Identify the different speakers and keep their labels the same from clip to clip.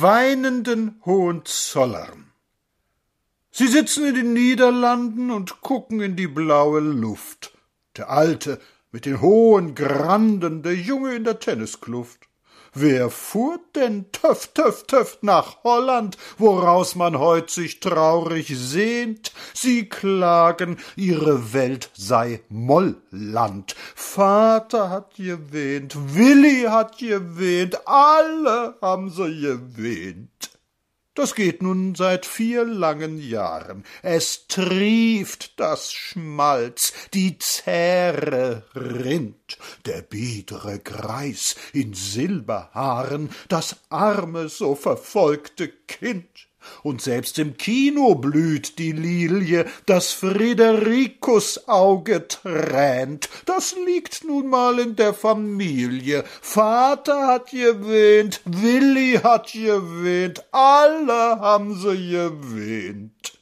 Speaker 1: weinenden Hohenzollern. Sie sitzen in den Niederlanden und gucken in die blaue Luft. Der Alte mit den hohen Granden, der Junge in der Tenniskluft. Wer fuhr denn töff, töff, töff nach Holland, woraus man heut sich traurig sehnt? Sie klagen, ihre Welt sei Mollland. Vater hat gewähnt, Willi hat gewähnt, alle haben sie gewähnt. Das geht nun seit vier langen Jahren. Es trieft das Schmalz, die Zähre rinnt, der biedere Greis in Silberhaaren, das arme, so verfolgte Kind und selbst im Kino blüht die Lilie, das Friederikus Auge tränt. Das liegt nun mal in der Familie. Vater hat gewähnt, Willi hat gewähnt, alle haben sie gewähnt.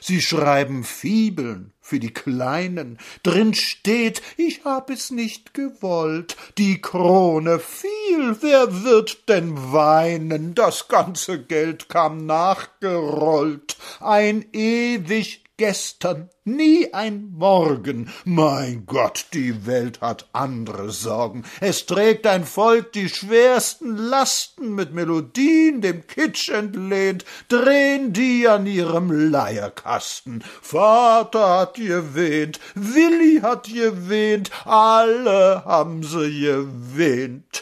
Speaker 1: Sie schreiben Fibeln für die Kleinen, drin steht, ich hab es nicht gewollt, die Krone fiel, wer wird denn weinen, das ganze Geld kam nachgerollt, ein ewig gestern, nie ein Morgen. Mein Gott, die Welt hat andere Sorgen. Es trägt ein Volk die schwersten Lasten mit Melodien dem Kitsch entlehnt, drehen die an ihrem Leierkasten. Vater hat gewähnt, Willi hat gewähnt, alle haben sie gewähnt.